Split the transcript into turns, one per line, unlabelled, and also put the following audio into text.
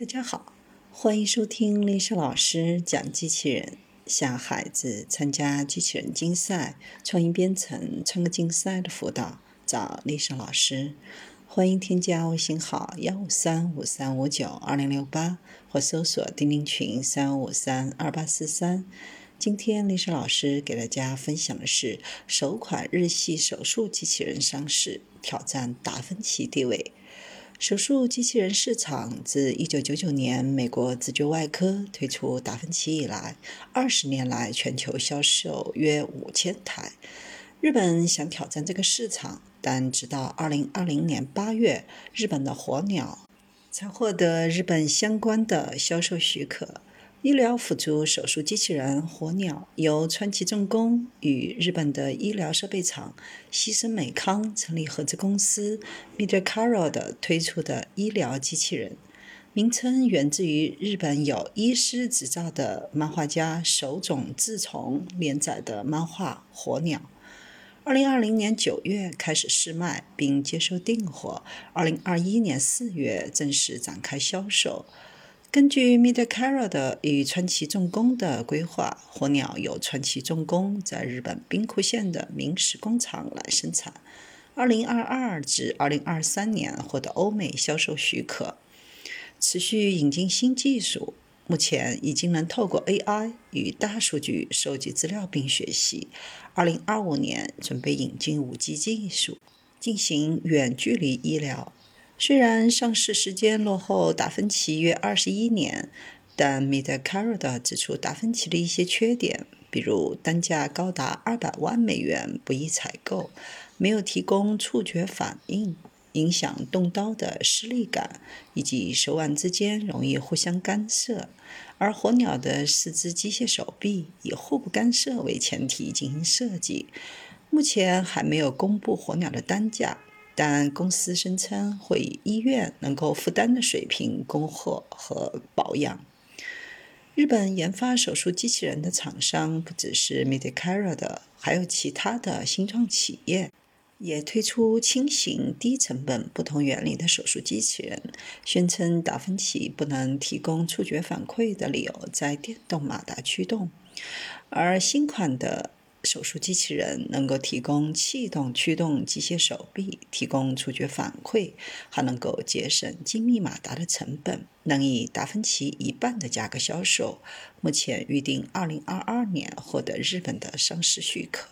大家好，欢迎收听丽莎老师讲机器人。想孩子参加机器人竞赛、创意编程、创客竞赛的辅导，找丽莎老师。欢迎添加微信号幺五三五三五九二零六八，或搜索钉钉群三五三二八四三。今天丽莎老师给大家分享的是首款日系手术机器人上市，挑战达芬奇地位。手术机器人市场自1999年美国自觉外科推出达芬奇以来，二十年来全球销售约五千台。日本想挑战这个市场，但直到2020年8月，日本的火鸟才获得日本相关的销售许可。医疗辅助手术机器人“火鸟”由川崎重工与日本的医疗设备厂西森美康成立合资公司 MediaCaro 的推出的医疗机器人，名称源自于日本有医师执照的漫画家手冢治虫连载的漫画《火鸟》。二零二零年九月开始试卖并接受订货，二零二一年四月正式展开销售。根据 m i d c a r a 的与川崎重工的规划，火鸟由川崎重工在日本兵库县的明石工厂来生产。2022至2023年获得欧美销售许可，持续引进新技术，目前已经能透过 AI 与大数据收集资料并学习。2025年准备引进 5G 技术，进行远距离医疗。虽然上市时间落后达芬奇约二十一年，但 MediaCaro 指出达芬奇的一些缺点，比如单价高达二百万美元不易采购，没有提供触觉反应，影响动刀的施力感，以及手腕之间容易互相干涉。而火鸟的四只机械手臂以互不干涉为前提进行设计，目前还没有公布火鸟的单价。但公司声称会以医院能够负担的水平供货和保养。日本研发手术机器人的厂商不只是 MediaCaro 的，还有其他的新创企业，也推出轻型、低成本、不同原理的手术机器人，宣称达芬奇不能提供触觉反馈的理由在电动马达驱动，而新款的。手术机器人能够提供气动驱动机械手臂，提供触觉反馈，还能够节省精密马达的成本，能以达芬奇一半的价格销售。目前预定二零二二年获得日本的上市许可。